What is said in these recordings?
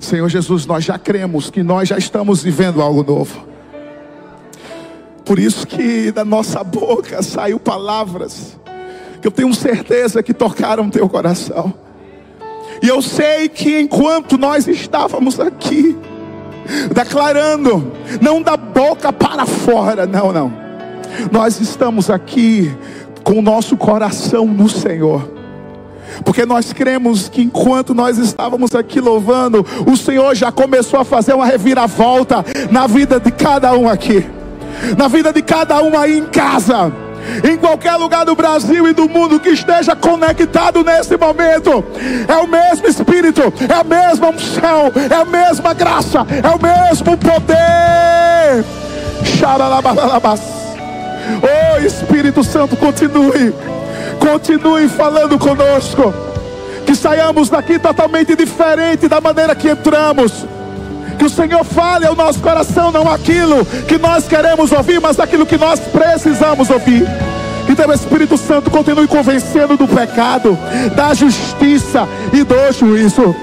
Senhor Jesus, nós já cremos que nós já estamos vivendo algo novo. Por isso que da nossa boca saiu palavras que eu tenho certeza que tocaram teu coração. E eu sei que enquanto nós estávamos aqui, declarando, não da boca para fora, não, não. Nós estamos aqui com o nosso coração no Senhor. Porque nós cremos que enquanto nós estávamos aqui louvando, o Senhor já começou a fazer uma reviravolta na vida de cada um aqui, na vida de cada um aí em casa em qualquer lugar do Brasil e do mundo que esteja conectado nesse momento. É o mesmo Espírito, é a mesma unção, é a mesma graça, é o mesmo poder. Oh Espírito Santo, continue, continue falando conosco. Que saiamos daqui totalmente diferente da maneira que entramos. Que o Senhor fale ao nosso coração, não aquilo que nós queremos ouvir, mas aquilo que nós precisamos ouvir. Então o Espírito Santo continue convencendo do pecado, da justiça e do juízo.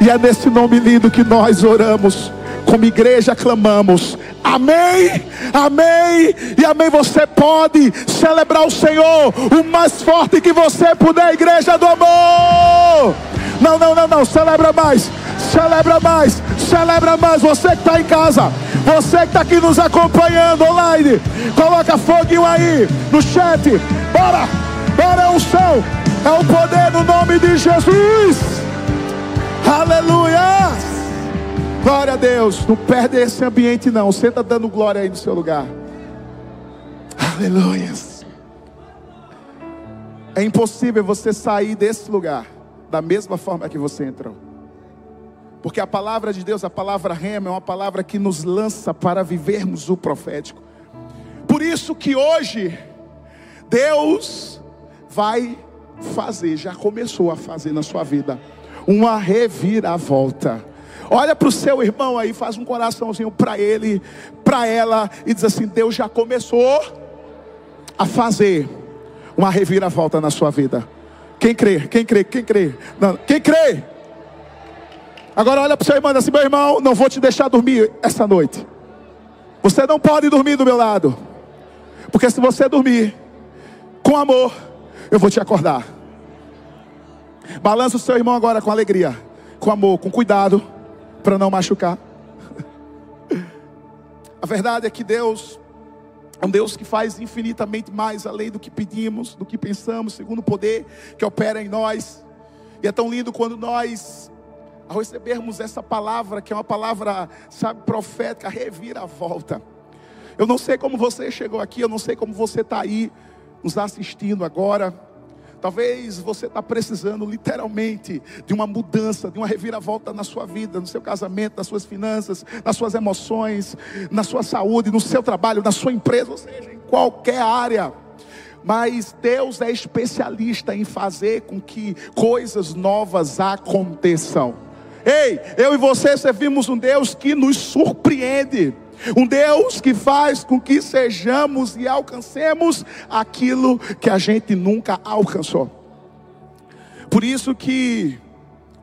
E é nesse nome lindo que nós oramos, como igreja clamamos. Amém, amém e amém. Você pode celebrar o Senhor o mais forte que você puder, igreja do amor. Não, não, não, não, celebra mais celebra mais, celebra mais. Você que está em casa, você que está aqui nos acompanhando online, coloca foguinho aí no chat. Bora, bora, é o céu, é o poder no nome de Jesus. Aleluia. Glória a Deus. Não perde esse ambiente, não. Senta dando glória aí no seu lugar. Aleluia. É impossível você sair desse lugar da mesma forma que você entrou. Porque a palavra de Deus, a palavra rema, é uma palavra que nos lança para vivermos o profético. Por isso que hoje, Deus vai fazer, já começou a fazer na sua vida, uma reviravolta. Olha para o seu irmão aí, faz um coraçãozinho para ele, para ela, e diz assim: Deus já começou a fazer uma reviravolta na sua vida. Quem crê? Quem crê? Quem crê? Não, quem crê? Agora olha para o seu irmão e diz assim: meu irmão, não vou te deixar dormir essa noite. Você não pode dormir do meu lado. Porque se você dormir com amor, eu vou te acordar. Balança o seu irmão agora com alegria, com amor, com cuidado, para não machucar. A verdade é que Deus é um Deus que faz infinitamente mais além do que pedimos, do que pensamos, segundo o poder que opera em nós. E é tão lindo quando nós ao recebermos essa palavra, que é uma palavra, sabe, profética, reviravolta. Eu não sei como você chegou aqui, eu não sei como você está aí nos assistindo agora. Talvez você está precisando literalmente de uma mudança, de uma reviravolta na sua vida, no seu casamento, nas suas finanças, nas suas emoções, na sua saúde, no seu trabalho, na sua empresa, ou seja, em qualquer área. Mas Deus é especialista em fazer com que coisas novas aconteçam. Ei, eu e você servimos um Deus que nos surpreende. Um Deus que faz com que sejamos e alcancemos aquilo que a gente nunca alcançou. Por isso que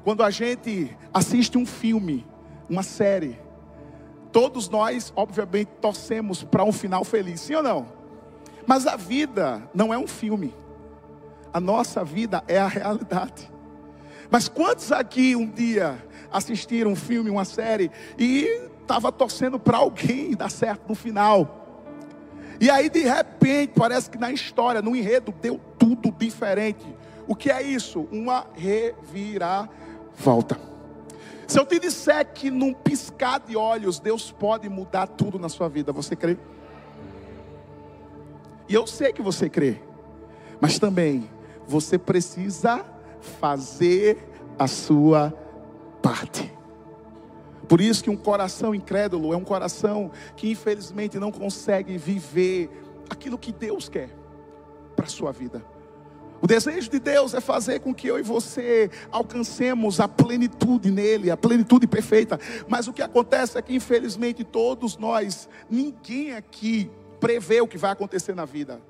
quando a gente assiste um filme, uma série, todos nós, obviamente, torcemos para um final feliz, sim ou não? Mas a vida não é um filme. A nossa vida é a realidade. Mas quantos aqui um dia assistiram um filme, uma série, e estava torcendo para alguém dar certo no final. E aí, de repente, parece que na história, no enredo, deu tudo diferente. O que é isso? Uma reviravolta. Se eu te disser que num piscar de olhos, Deus pode mudar tudo na sua vida, você crê? E eu sei que você crê, mas também você precisa fazer a sua parte. Por isso que um coração incrédulo é um coração que infelizmente não consegue viver aquilo que Deus quer para a sua vida. O desejo de Deus é fazer com que eu e você alcancemos a plenitude nele, a plenitude perfeita. Mas o que acontece é que, infelizmente, todos nós, ninguém aqui prevê o que vai acontecer na vida.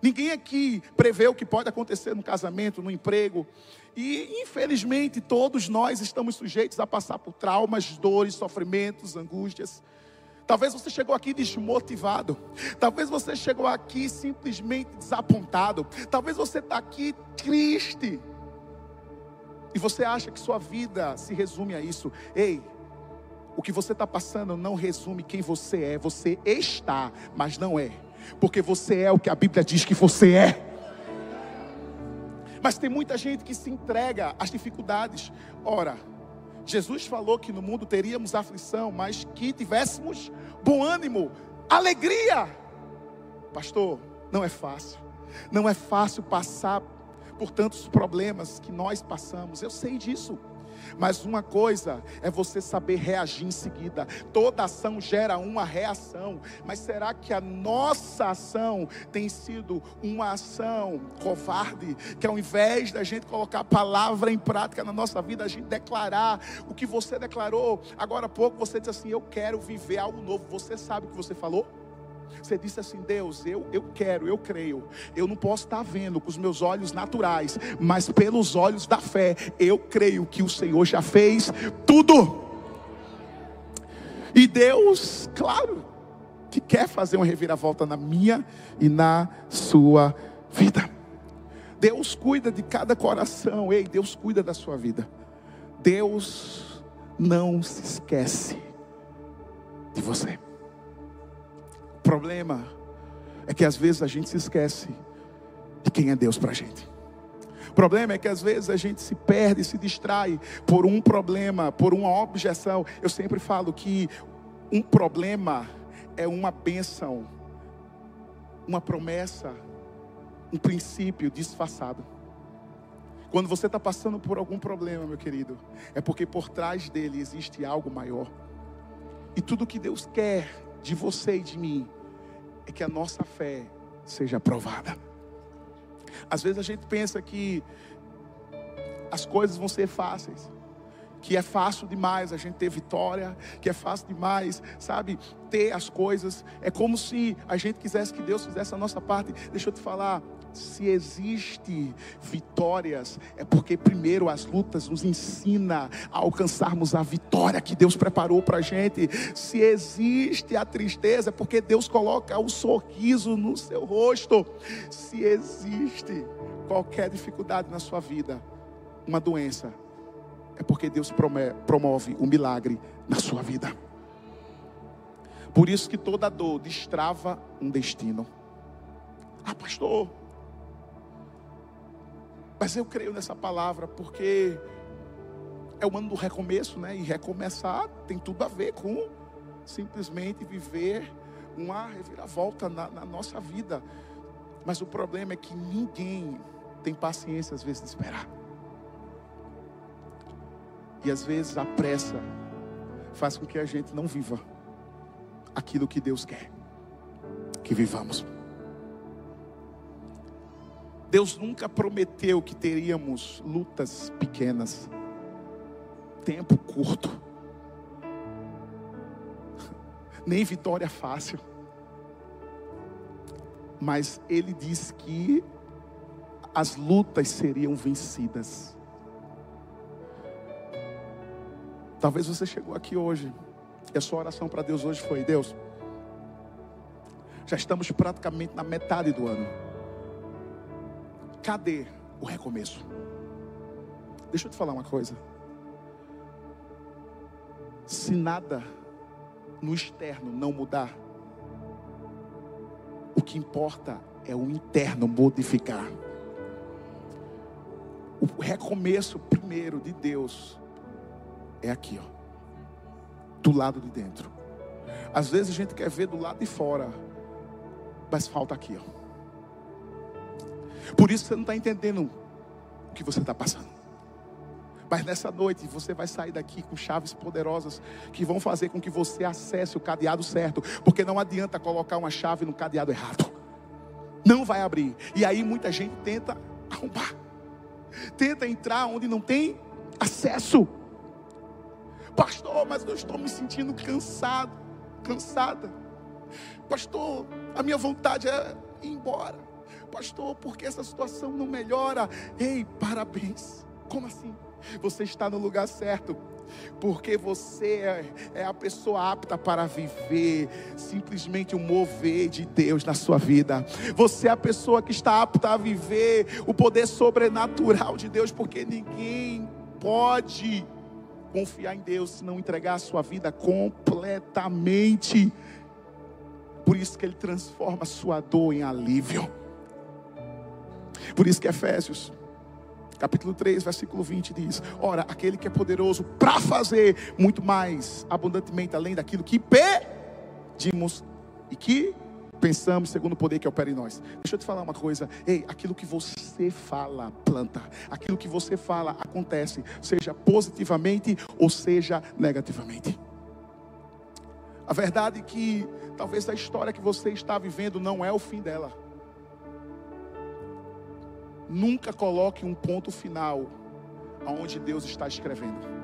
Ninguém aqui prevê o que pode acontecer no casamento, no emprego. E infelizmente todos nós estamos sujeitos a passar por traumas, dores, sofrimentos, angústias. Talvez você chegou aqui desmotivado. Talvez você chegou aqui simplesmente desapontado. Talvez você está aqui triste. E você acha que sua vida se resume a isso. Ei, o que você está passando não resume quem você é. Você está, mas não é. Porque você é o que a Bíblia diz que você é. Mas tem muita gente que se entrega às dificuldades. Ora, Jesus falou que no mundo teríamos aflição, mas que tivéssemos bom ânimo, alegria. Pastor, não é fácil. Não é fácil passar por tantos problemas que nós passamos. Eu sei disso. Mas uma coisa é você saber reagir em seguida. Toda ação gera uma reação. Mas será que a nossa ação tem sido uma ação covarde? Que ao invés da gente colocar a palavra em prática na nossa vida, a gente declarar o que você declarou. Agora há pouco você disse assim: Eu quero viver algo novo. Você sabe o que você falou? Você disse assim: Deus, eu, eu quero, eu creio. Eu não posso estar vendo com os meus olhos naturais, mas pelos olhos da fé, eu creio que o Senhor já fez tudo. E Deus, claro, que quer fazer uma reviravolta na minha e na sua vida. Deus cuida de cada coração, ei, Deus cuida da sua vida. Deus não se esquece de você problema é que às vezes a gente se esquece de quem é Deus para a gente. O problema é que às vezes a gente se perde, se distrai por um problema, por uma objeção. Eu sempre falo que um problema é uma bênção, uma promessa, um princípio disfarçado. Quando você está passando por algum problema, meu querido, é porque por trás dele existe algo maior. E tudo que Deus quer de você e de mim é que a nossa fé seja aprovada. Às vezes a gente pensa que as coisas vão ser fáceis, que é fácil demais a gente ter vitória, que é fácil demais, sabe, ter as coisas. É como se a gente quisesse que Deus fizesse a nossa parte. Deixa eu te falar, se existe vitórias, é porque primeiro as lutas nos ensina a alcançarmos a vitória que Deus preparou para a gente. Se existe a tristeza, é porque Deus coloca o sorriso no seu rosto. Se existe qualquer dificuldade na sua vida, uma doença, é porque Deus promove o um milagre na sua vida. Por isso que toda dor destrava um destino. Ah, pastor, mas eu creio nessa palavra porque é o ano do recomeço, né? E recomeçar tem tudo a ver com simplesmente viver uma reviravolta na, na nossa vida. Mas o problema é que ninguém tem paciência às vezes de esperar. E às vezes a pressa faz com que a gente não viva aquilo que Deus quer que vivamos. Deus nunca prometeu que teríamos lutas pequenas, tempo curto, nem vitória fácil. Mas Ele disse que as lutas seriam vencidas. Talvez você chegou aqui hoje, e a sua oração para Deus hoje foi: Deus, já estamos praticamente na metade do ano. Cadê o recomeço? Deixa eu te falar uma coisa. Se nada no externo não mudar, o que importa é o interno modificar. O recomeço primeiro de Deus é aqui, ó, do lado de dentro. Às vezes a gente quer ver do lado de fora, mas falta aqui, ó. Por isso você não está entendendo o que você está passando. Mas nessa noite você vai sair daqui com chaves poderosas que vão fazer com que você acesse o cadeado certo, porque não adianta colocar uma chave no cadeado errado. Não vai abrir. E aí muita gente tenta arrombar. Tenta entrar onde não tem acesso. Pastor, mas eu estou me sentindo cansado, cansada. Pastor, a minha vontade é ir embora pastor, porque essa situação não melhora. Ei, parabéns. Como assim? Você está no lugar certo porque você é, é, a pessoa apta para viver simplesmente o mover de Deus na sua vida. Você é a pessoa que está apta a viver o poder sobrenatural de Deus, porque ninguém pode confiar em Deus se não entregar a sua vida completamente. Por isso que ele transforma a sua dor em alívio. Por isso que Efésios capítulo 3, versículo 20 diz: Ora, aquele que é poderoso para fazer muito mais abundantemente além daquilo que pedimos e que pensamos segundo o poder que opera em nós. Deixa eu te falar uma coisa. Ei, aquilo que você fala, planta. Aquilo que você fala, acontece. Seja positivamente ou seja negativamente. A verdade é que talvez a história que você está vivendo não é o fim dela. Nunca coloque um ponto final aonde Deus está escrevendo.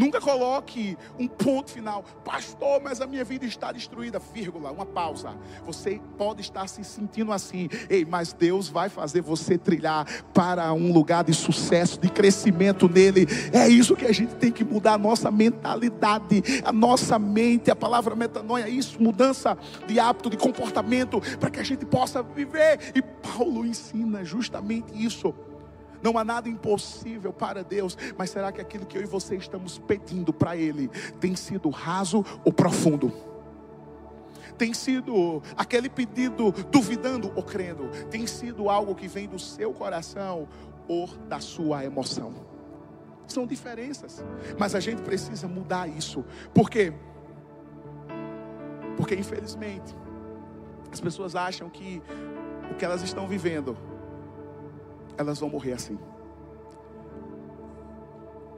Nunca coloque um ponto final, pastor, mas a minha vida está destruída, vírgula, uma pausa. Você pode estar se sentindo assim, ei, mas Deus vai fazer você trilhar para um lugar de sucesso, de crescimento nele. É isso que a gente tem que mudar a nossa mentalidade, a nossa mente. A palavra metanoia é isso, mudança de hábito, de comportamento, para que a gente possa viver. E Paulo ensina justamente isso. Não há nada impossível para Deus, mas será que aquilo que eu e você estamos pedindo para Ele tem sido raso ou profundo? Tem sido aquele pedido duvidando ou crendo? Tem sido algo que vem do seu coração ou da sua emoção? São diferenças, mas a gente precisa mudar isso. Por quê? Porque infelizmente as pessoas acham que o que elas estão vivendo elas vão morrer assim.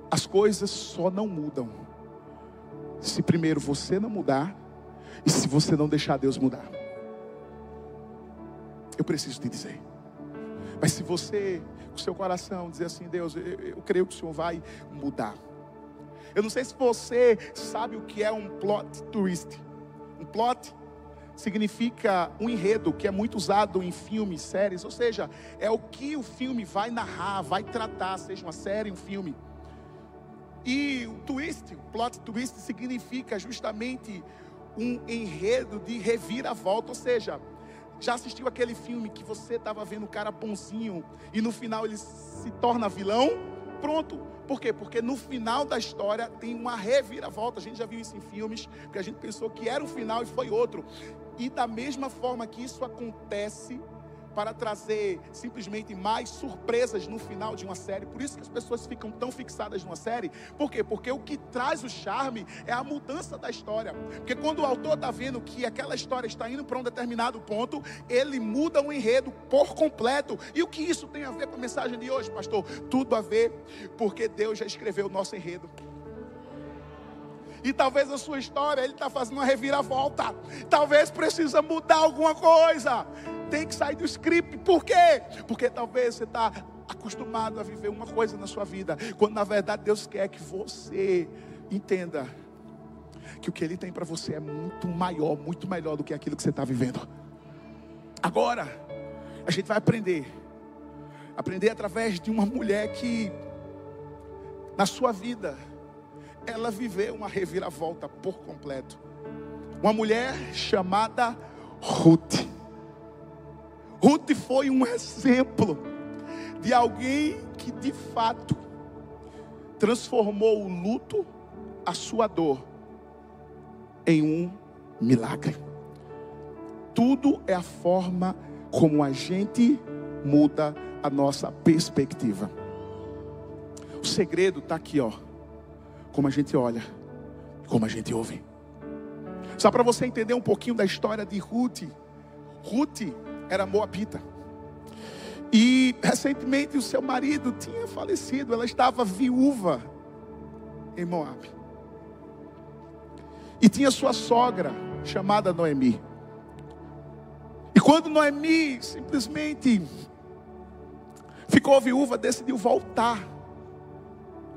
As coisas só não mudam se primeiro você não mudar e se você não deixar Deus mudar. Eu preciso te dizer. Mas se você, com seu coração, dizer assim, Deus, eu, eu creio que o Senhor vai mudar. Eu não sei se você sabe o que é um plot twist. Um plot significa um enredo que é muito usado em filmes, séries, ou seja, é o que o filme vai narrar, vai tratar, seja uma série, um filme. E o twist, o plot twist significa justamente um enredo de reviravolta, ou seja, já assistiu aquele filme que você estava vendo o cara bonzinho e no final ele se torna vilão? Pronto. Por quê? Porque no final da história tem uma reviravolta. A gente já viu isso em filmes, porque a gente pensou que era um final e foi outro. E da mesma forma que isso acontece para trazer simplesmente mais surpresas no final de uma série. Por isso que as pessoas ficam tão fixadas numa série. Por quê? Porque o que traz o charme é a mudança da história. Porque quando o autor está vendo que aquela história está indo para um determinado ponto, ele muda o enredo por completo. E o que isso tem a ver com a mensagem de hoje, pastor? Tudo a ver, porque Deus já escreveu o nosso enredo. E talvez a sua história, ele está fazendo uma reviravolta. Talvez precisa mudar alguma coisa. Tem que sair do script. Por quê? Porque talvez você está acostumado a viver uma coisa na sua vida. Quando na verdade Deus quer que você entenda que o que Ele tem para você é muito maior, muito melhor do que aquilo que você está vivendo. Agora, a gente vai aprender. Aprender através de uma mulher que, na sua vida, ela viveu uma reviravolta por completo. Uma mulher chamada Ruth. Ruth foi um exemplo de alguém que de fato transformou o luto, a sua dor, em um milagre. Tudo é a forma como a gente muda a nossa perspectiva. O segredo está aqui, ó como a gente olha, como a gente ouve. Só para você entender um pouquinho da história de Ruth. Ruth era moabita. E recentemente o seu marido tinha falecido, ela estava viúva em Moab. E tinha sua sogra, chamada Noemi. E quando Noemi simplesmente ficou viúva, decidiu voltar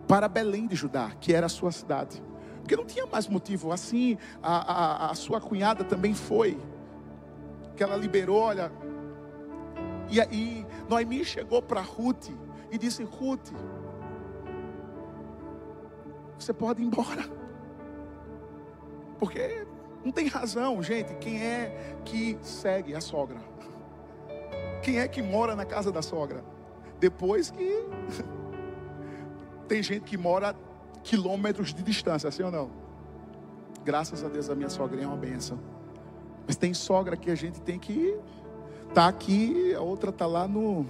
para Belém de Judá, que era a sua cidade. Porque não tinha mais motivo. Assim, a, a, a sua cunhada também foi. Que ela liberou, olha. E aí, Noemi chegou para Ruth e disse: Ruth, você pode ir embora. Porque não tem razão, gente. Quem é que segue a sogra? Quem é que mora na casa da sogra? Depois que. Tem gente que mora quilômetros de distância, assim ou não? Graças a Deus a minha sogrinha é uma benção. Mas tem sogra que a gente tem que tá aqui, a outra tá lá no,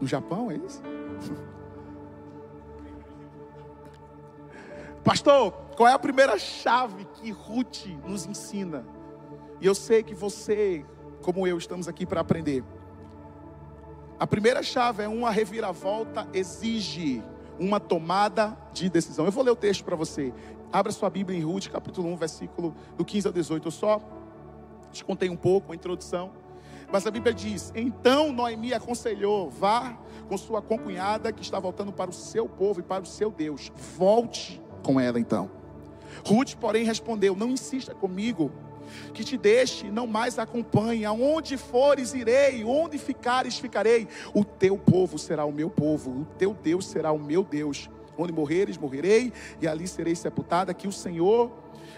no Japão, é isso? Pastor, qual é a primeira chave que Ruth nos ensina? E eu sei que você, como eu, estamos aqui para aprender. A primeira chave é uma reviravolta exige uma tomada de decisão. Eu vou ler o texto para você. Abra sua Bíblia em Ruth, capítulo 1, versículo do 15 ao 18. Eu só te contei um pouco, a introdução. Mas a Bíblia diz: Então Noemi aconselhou, vá com sua concunhada que está voltando para o seu povo e para o seu Deus. Volte com ela então. Ruth, porém, respondeu: Não insista comigo, que te deixe, não mais acompanhe. Aonde fores, irei, onde ficares, ficarei. O teu povo será o meu povo, o teu Deus será o meu Deus. Onde morreres, morrerei, e ali serei sepultada. Que o Senhor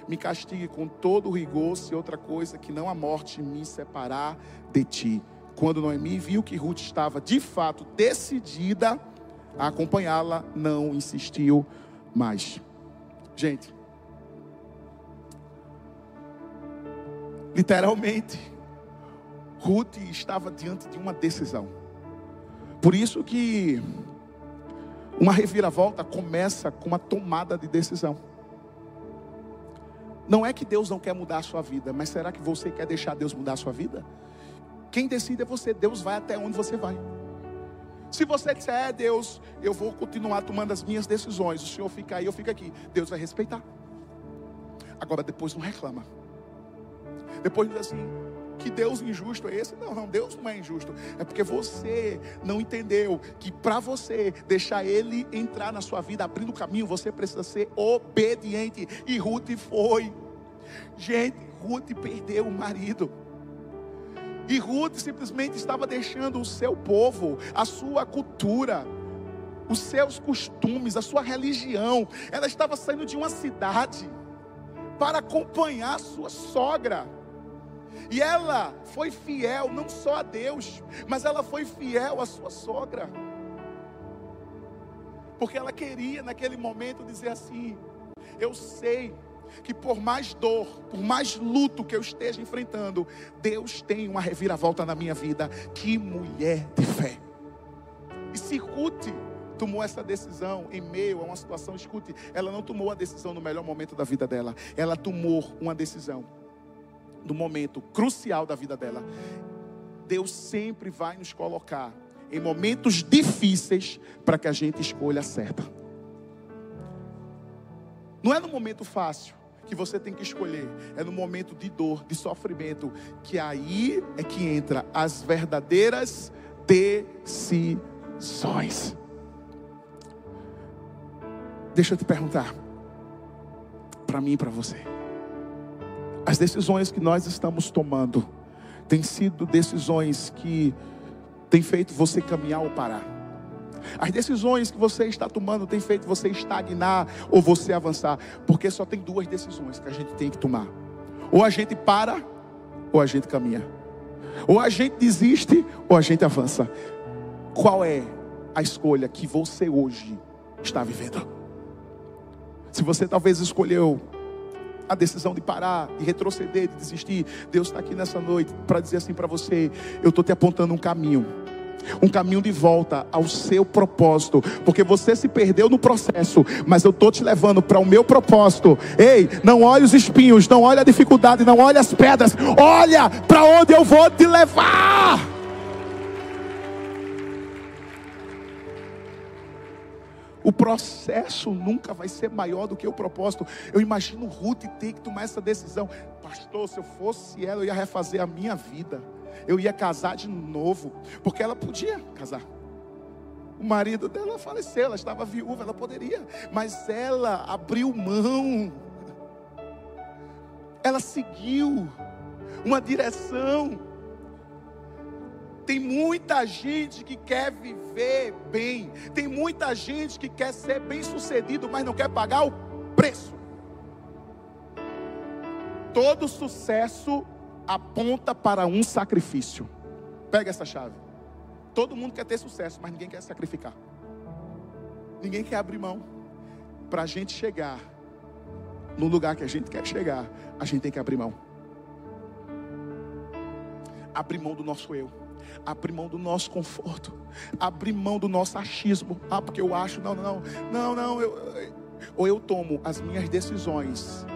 me castigue com todo o rigor, se outra coisa que não a morte me separar de ti. Quando Noemi viu que Ruth estava de fato decidida a acompanhá-la, não insistiu mais. Gente, literalmente, Ruth estava diante de uma decisão. Por isso que uma reviravolta começa com uma tomada de decisão. Não é que Deus não quer mudar a sua vida, mas será que você quer deixar Deus mudar a sua vida? Quem decide é você, Deus vai até onde você vai. Se você disser, é Deus, eu vou continuar tomando as minhas decisões, o Senhor fica aí, eu fico aqui, Deus vai respeitar. Agora depois não reclama. Depois diz assim, que Deus injusto é esse? Não, não, Deus não é injusto. É porque você não entendeu que para você deixar Ele entrar na sua vida, abrindo o caminho, você precisa ser obediente. E Ruth foi. Gente, Ruth perdeu o marido. E Ruth simplesmente estava deixando o seu povo, a sua cultura, os seus costumes, a sua religião. Ela estava saindo de uma cidade para acompanhar sua sogra. E ela foi fiel não só a Deus, mas ela foi fiel à sua sogra. Porque ela queria naquele momento dizer assim: Eu sei que por mais dor, por mais luto que eu esteja enfrentando, Deus tem uma reviravolta na minha vida. Que mulher de fé. E se Ruth tomou essa decisão em meio a uma situação, escute, ela não tomou a decisão no melhor momento da vida dela, ela tomou uma decisão no momento crucial da vida dela. Deus sempre vai nos colocar em momentos difíceis para que a gente escolha certa. Não é no momento fácil que você tem que escolher, é no momento de dor, de sofrimento, que aí é que entra as verdadeiras decisões. Deixa eu te perguntar, para mim e para você. As decisões que nós estamos tomando têm sido decisões que têm feito você caminhar ou parar. As decisões que você está tomando têm feito você estagnar ou você avançar, porque só tem duas decisões que a gente tem que tomar: ou a gente para, ou a gente caminha, ou a gente desiste, ou a gente avança. Qual é a escolha que você hoje está vivendo? Se você talvez escolheu a decisão de parar, de retroceder, de desistir, Deus está aqui nessa noite para dizer assim para você: eu estou te apontando um caminho um caminho de volta ao seu propósito, porque você se perdeu no processo, mas eu estou te levando para o meu propósito. Ei, não olhe os espinhos, não olhe a dificuldade, não olhe as pedras, olha para onde eu vou te levar. O processo nunca vai ser maior do que o propósito. Eu imagino Ruth ter que tomar essa decisão. Pastor, se eu fosse ela, eu ia refazer a minha vida. Eu ia casar de novo. Porque ela podia casar. O marido dela faleceu, ela estava viúva, ela poderia. Mas ela abriu mão. Ela seguiu uma direção. Tem muita gente que quer viver bem. Tem muita gente que quer ser bem sucedido, mas não quer pagar o preço. Todo sucesso aponta para um sacrifício. Pega essa chave. Todo mundo quer ter sucesso, mas ninguém quer sacrificar. Ninguém quer abrir mão. Para a gente chegar no lugar que a gente quer chegar, a gente tem que abrir mão. Abrir mão do nosso eu. Abrir mão do nosso conforto. Abrir mão do nosso achismo. Ah, porque eu acho, não, não, não, não, eu, ou eu tomo as minhas decisões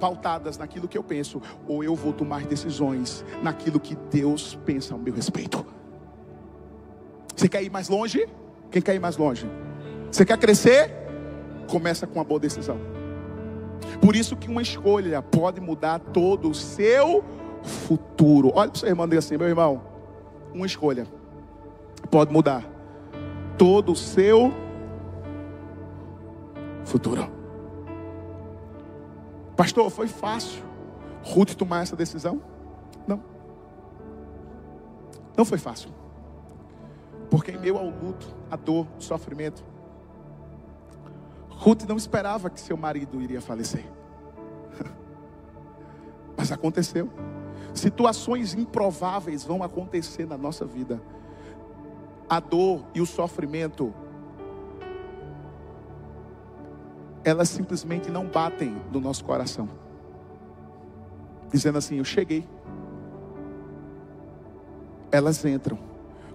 pautadas naquilo que eu penso, ou eu vou tomar decisões naquilo que Deus pensa ao meu respeito. Você quer ir mais longe? Quem quer ir mais longe? Você quer crescer? Começa com uma boa decisão. Por isso que uma escolha pode mudar todo o seu futuro. Olha para o seu irmão e diga assim, meu irmão, uma escolha pode mudar todo o seu futuro. Pastor, foi fácil Ruth tomar essa decisão? Não. Não foi fácil. Porque em meio ao luto, a dor, o sofrimento, Ruth não esperava que seu marido iria falecer. Mas aconteceu. Situações improváveis vão acontecer na nossa vida. A dor e o sofrimento elas simplesmente não batem no nosso coração, dizendo assim: Eu cheguei. Elas entram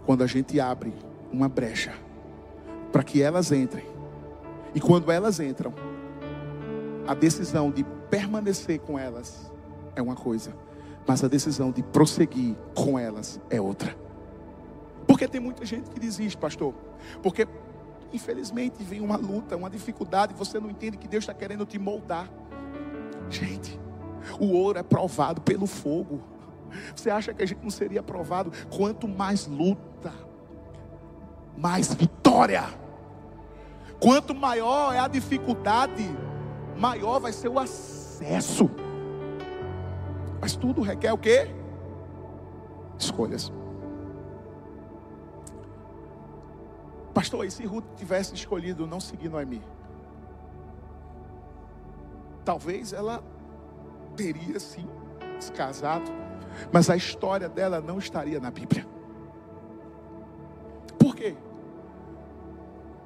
quando a gente abre uma brecha para que elas entrem. E quando elas entram, a decisão de permanecer com elas é uma coisa, mas a decisão de prosseguir com elas é outra. Porque tem muita gente que desiste, pastor. Porque Infelizmente vem uma luta, uma dificuldade, você não entende que Deus está querendo te moldar. Gente, o ouro é provado pelo fogo. Você acha que a gente não seria provado? Quanto mais luta, mais vitória. Quanto maior é a dificuldade, maior vai ser o acesso. Mas tudo requer o quê? Escolhas. Pastor, e se Ruth tivesse escolhido não seguir Noemi? Talvez ela teria sim se casado, mas a história dela não estaria na Bíblia. Por quê?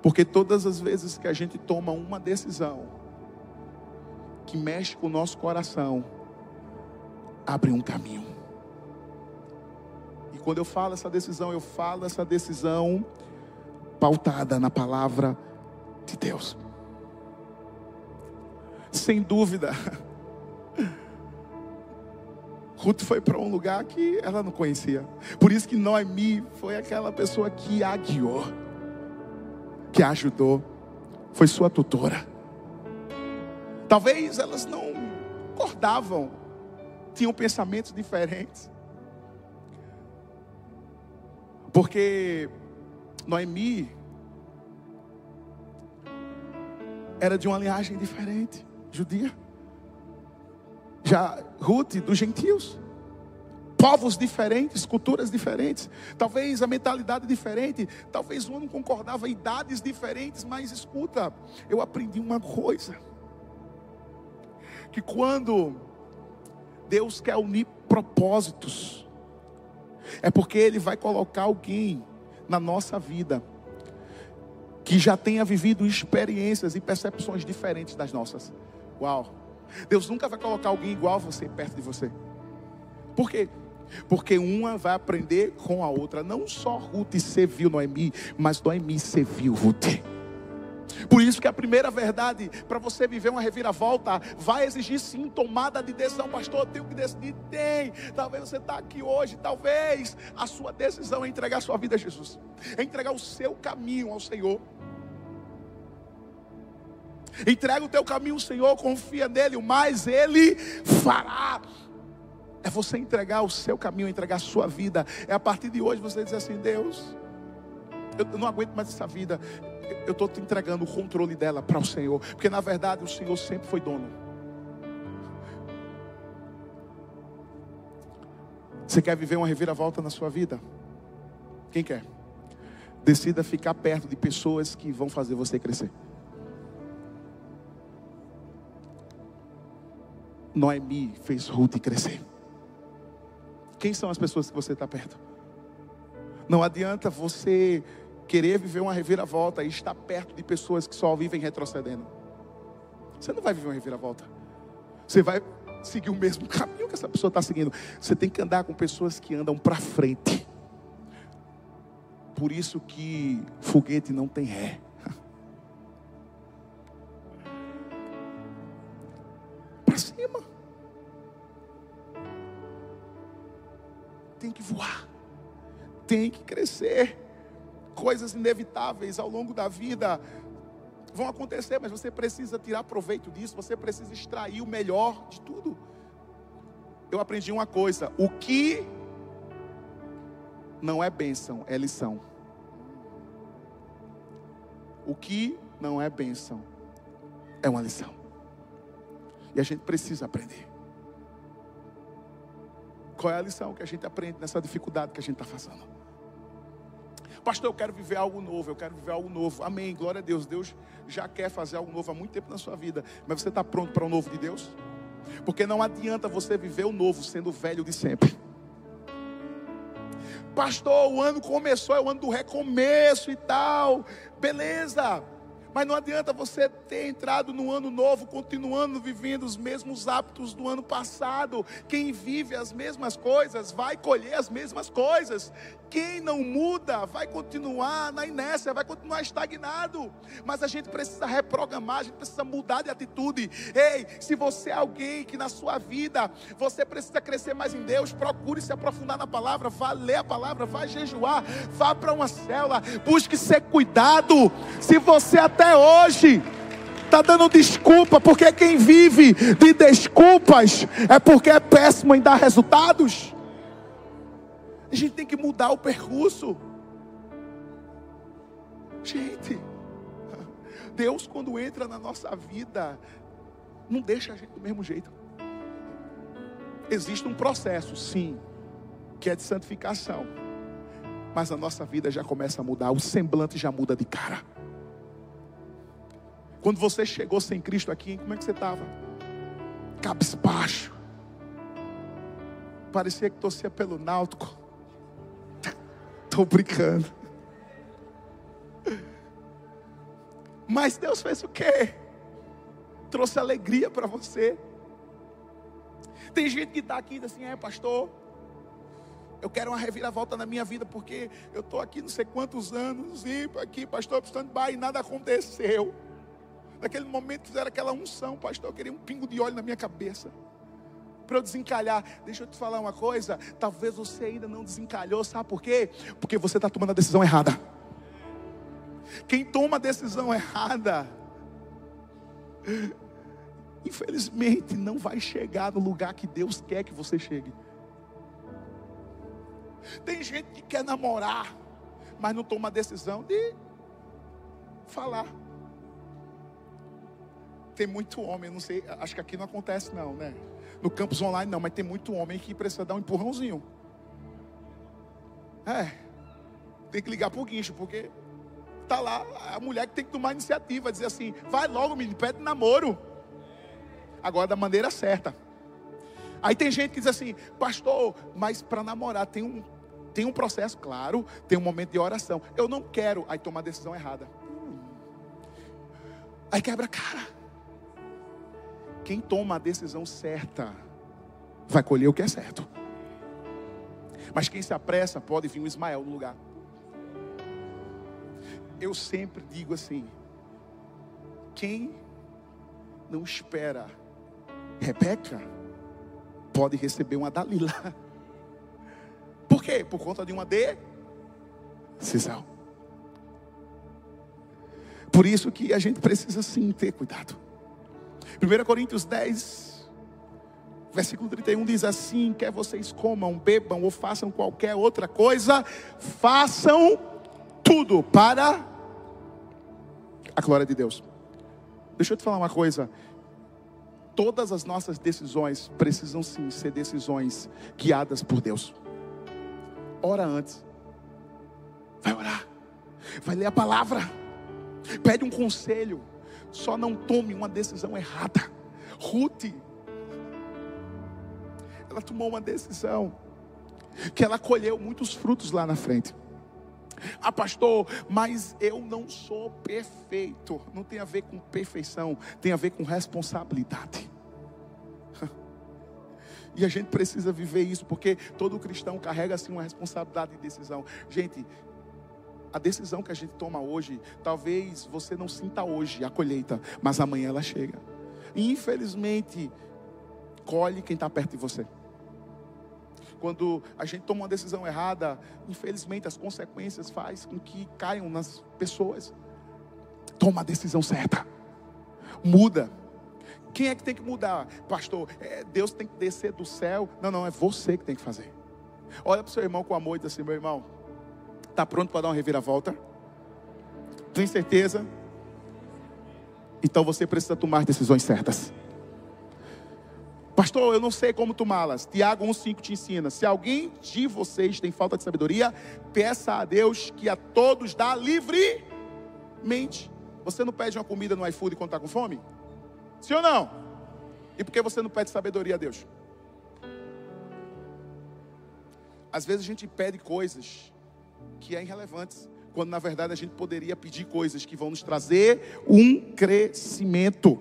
Porque todas as vezes que a gente toma uma decisão que mexe com o nosso coração, abre um caminho. E quando eu falo essa decisão, eu falo essa decisão pautada na palavra de Deus. Sem dúvida, Ruth foi para um lugar que ela não conhecia. Por isso que Noemi foi aquela pessoa que a guiou, que a ajudou, foi sua tutora. Talvez elas não concordavam, tinham pensamentos diferentes. Porque Noemi era de uma linhagem diferente, judia. Já Ruth dos gentios. Povos diferentes, culturas diferentes, talvez a mentalidade diferente, talvez um não concordava, idades diferentes, mas escuta, eu aprendi uma coisa: que quando Deus quer unir propósitos, é porque Ele vai colocar alguém na nossa vida que já tenha vivido experiências e percepções diferentes das nossas. Uau! Deus nunca vai colocar alguém igual a você perto de você. Por quê? Porque uma vai aprender com a outra. Não só Ruth serviu Noemi, mas Noemi serviu Ruth. Por isso que a primeira verdade para você viver uma reviravolta vai exigir sim tomada de decisão, pastor. Eu tenho que decidir, tem. Talvez você está aqui hoje, talvez a sua decisão é entregar a sua vida a Jesus, é entregar o seu caminho ao Senhor. Entrega o teu caminho ao Senhor, confia nele, o mais Ele fará. É você entregar o seu caminho, entregar a sua vida. É a partir de hoje você dizer assim: Deus, eu não aguento mais essa vida eu estou te entregando o controle dela para o Senhor, porque na verdade o Senhor sempre foi dono. Você quer viver uma reviravolta na sua vida? Quem quer? Decida ficar perto de pessoas que vão fazer você crescer. Noemi fez Ruth crescer. Quem são as pessoas que você está perto? Não adianta você querer viver uma reviravolta e estar perto de pessoas que só vivem retrocedendo. Você não vai viver uma reviravolta. Você vai seguir o mesmo caminho que essa pessoa está seguindo. Você tem que andar com pessoas que andam para frente. Por isso que foguete não tem ré. Para cima. Tem que voar. Tem que crescer. Coisas inevitáveis ao longo da vida vão acontecer, mas você precisa tirar proveito disso, você precisa extrair o melhor de tudo. Eu aprendi uma coisa: o que não é bênção, é lição. O que não é bênção, é uma lição. E a gente precisa aprender. Qual é a lição que a gente aprende nessa dificuldade que a gente está passando? Pastor, eu quero viver algo novo, eu quero viver algo novo. Amém. Glória a Deus. Deus já quer fazer algo novo há muito tempo na sua vida. Mas você está pronto para o novo de Deus? Porque não adianta você viver o novo sendo velho de sempre. Pastor, o ano começou, é o ano do recomeço e tal. Beleza. Mas não adianta você ter entrado no ano novo, continuando vivendo os mesmos hábitos do ano passado. Quem vive as mesmas coisas vai colher as mesmas coisas. Quem não muda vai continuar na inércia, vai continuar estagnado. Mas a gente precisa reprogramar, a gente precisa mudar de atitude. Ei, se você é alguém que na sua vida você precisa crescer mais em Deus, procure se aprofundar na palavra, vá ler a palavra, vá jejuar, vá para uma célula, busque ser cuidado. Se você até hoje está dando desculpa, porque quem vive de desculpas é porque é péssimo em dar resultados. A gente tem que mudar o percurso. Gente, Deus, quando entra na nossa vida, não deixa a gente do mesmo jeito. Existe um processo, sim, que é de santificação. Mas a nossa vida já começa a mudar, o semblante já muda de cara. Quando você chegou sem Cristo aqui, como é que você estava? Cabisbaixo. Parecia que torcia pelo náutico. Estou brincando. Mas Deus fez o quê? Trouxe alegria para você. Tem gente que está aqui e diz assim: é, pastor, eu quero uma reviravolta na minha vida, porque eu estou aqui não sei quantos anos, e aqui, pastor, stand-by, e nada aconteceu. Naquele momento fizeram aquela unção, pastor, eu queria um pingo de óleo na minha cabeça para eu desencalhar. Deixa eu te falar uma coisa: talvez você ainda não desencalhou, sabe por quê? Porque você está tomando a decisão errada. Quem toma a decisão errada, infelizmente, não vai chegar no lugar que Deus quer que você chegue. Tem gente que quer namorar, mas não toma a decisão de falar. Tem muito homem, não sei, acho que aqui não acontece não, né? No campus online não, mas tem muito homem que precisa dar um empurrãozinho. É. Tem que ligar pro guincho, porque tá lá a mulher que tem que tomar iniciativa, dizer assim: vai logo, menino, pede namoro. Agora da maneira certa. Aí tem gente que diz assim, pastor, mas para namorar tem um, tem um processo, claro, tem um momento de oração. Eu não quero, aí tomar a decisão errada. Aí quebra a cara. Quem toma a decisão certa vai colher o que é certo. Mas quem se apressa pode vir um Ismael no lugar. Eu sempre digo assim: quem não espera Rebeca pode receber uma Dalila. Por quê? Por conta de uma decisão. Por isso que a gente precisa sim ter cuidado. 1 Coríntios 10, versículo 31 diz assim: quer vocês comam, bebam ou façam qualquer outra coisa, façam tudo para a glória de Deus. Deixa eu te falar uma coisa. Todas as nossas decisões precisam sim ser decisões guiadas por Deus. Ora antes. Vai orar. Vai ler a palavra. Pede um conselho. Só não tome uma decisão errada. Ruth, ela tomou uma decisão que ela colheu muitos frutos lá na frente. Ah, pastor, mas eu não sou perfeito. Não tem a ver com perfeição, tem a ver com responsabilidade. E a gente precisa viver isso, porque todo cristão carrega assim uma responsabilidade de decisão. Gente, a decisão que a gente toma hoje, talvez você não sinta hoje a colheita, mas amanhã ela chega. E infelizmente, colhe quem está perto de você. Quando a gente toma uma decisão errada, infelizmente as consequências faz com que caiam nas pessoas. Toma a decisão certa. Muda. Quem é que tem que mudar? Pastor, é, Deus tem que descer do céu. Não, não, é você que tem que fazer. Olha para o seu irmão com amor e diz assim: meu irmão, está pronto para dar uma reviravolta? Tem certeza? Então você precisa tomar decisões certas. Pastor, eu não sei como tomá-las. Tiago 1,5 te ensina. Se alguém de vocês tem falta de sabedoria, peça a Deus que a todos dá livremente. Você não pede uma comida no iFood quando está com fome? Sim ou não? E por que você não pede sabedoria a Deus? Às vezes a gente pede coisas que é irrelevantes, quando na verdade a gente poderia pedir coisas que vão nos trazer um crescimento.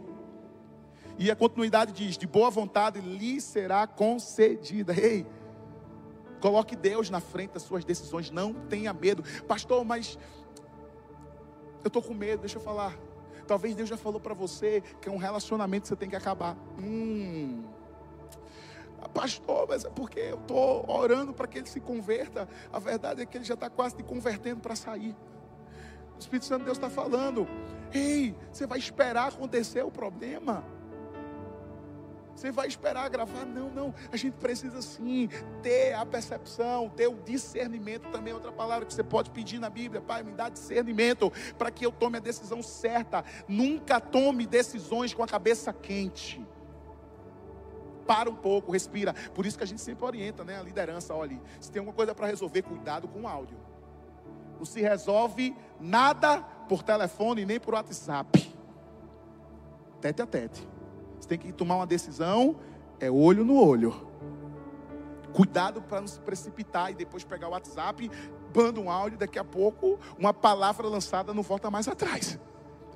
E a continuidade diz: de boa vontade lhe será concedida. Ei, coloque Deus na frente das suas decisões, não tenha medo, pastor. Mas eu estou com medo, deixa eu falar. Talvez Deus já falou para você que é um relacionamento que você tem que acabar. Hum. Pastor, mas é porque eu estou orando para que ele se converta. A verdade é que ele já está quase se convertendo para sair. O Espírito Santo de Deus está falando. Ei, você vai esperar acontecer o problema. Você vai esperar gravar? Não, não. A gente precisa sim ter a percepção, ter o discernimento também. Outra palavra que você pode pedir na Bíblia, Pai, me dá discernimento para que eu tome a decisão certa. Nunca tome decisões com a cabeça quente. Para um pouco, respira. Por isso que a gente sempre orienta, né? A liderança, olha, se tem alguma coisa para resolver, cuidado com o áudio. Não se resolve nada por telefone nem por WhatsApp. Tete a tete tem que tomar uma decisão, é olho no olho. Cuidado para não se precipitar e depois pegar o WhatsApp, banda um áudio, daqui a pouco uma palavra lançada não volta mais atrás.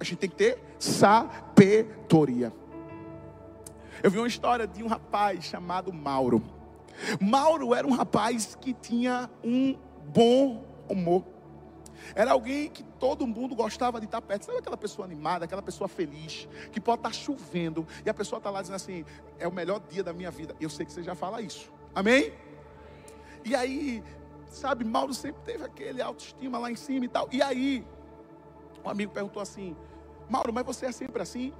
A gente tem que ter sabedoria. Eu vi uma história de um rapaz chamado Mauro. Mauro era um rapaz que tinha um bom humor. Era alguém que todo mundo gostava de estar perto. Sabe aquela pessoa animada, aquela pessoa feliz, que pode estar chovendo e a pessoa está lá dizendo assim: é o melhor dia da minha vida. Eu sei que você já fala isso. Amém? E aí, sabe, Mauro sempre teve aquele autoestima lá em cima e tal. E aí, um amigo perguntou assim: Mauro, mas você é sempre assim?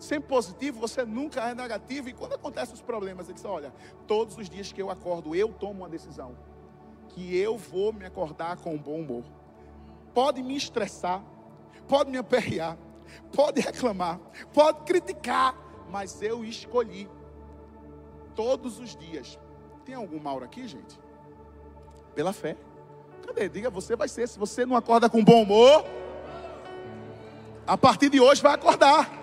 Sempre positivo, você nunca é negativo. E quando acontecem os problemas, ele disse: Olha, todos os dias que eu acordo, eu tomo uma decisão. Que eu vou me acordar com um bom humor pode me estressar, pode me aperrear, pode reclamar, pode criticar, mas eu escolhi todos os dias. Tem algum mal aqui, gente? Pela fé. Cadê? Diga, você vai ser. Se você não acorda com bom humor, a partir de hoje vai acordar.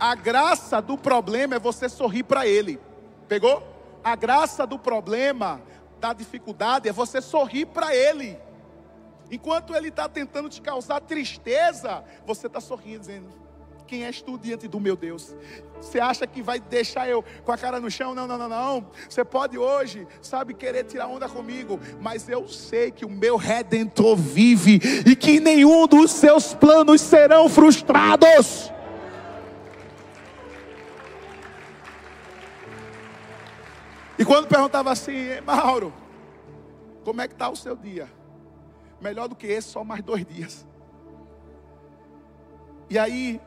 A graça do problema é você sorrir para ele. Pegou? A graça do problema da dificuldade é você sorrir para ele. Enquanto ele está tentando te causar tristeza, você está sorrindo, dizendo: Quem és tu diante do meu Deus? Você acha que vai deixar eu com a cara no chão? Não, não, não, não. Você pode hoje, sabe, querer tirar onda comigo, mas eu sei que o meu redentor vive e que nenhum dos seus planos serão frustrados. E quando perguntava assim, Mauro, como é que está o seu dia? Melhor do que esse, só mais dois dias. E aí,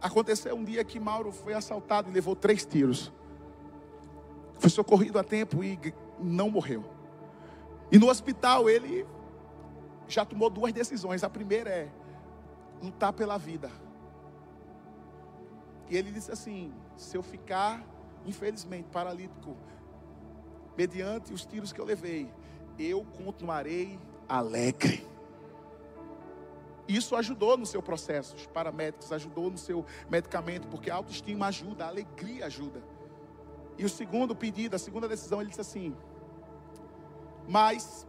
aconteceu um dia que Mauro foi assaltado e levou três tiros. Foi socorrido a tempo e não morreu. E no hospital ele já tomou duas decisões. A primeira é lutar pela vida. E ele disse assim: se eu ficar infelizmente, paralítico, mediante os tiros que eu levei, eu continuarei alegre. Isso ajudou no seu processo, os paramédicos ajudou no seu medicamento, porque a autoestima ajuda, a alegria ajuda. E o segundo pedido, a segunda decisão, ele disse assim: Mas,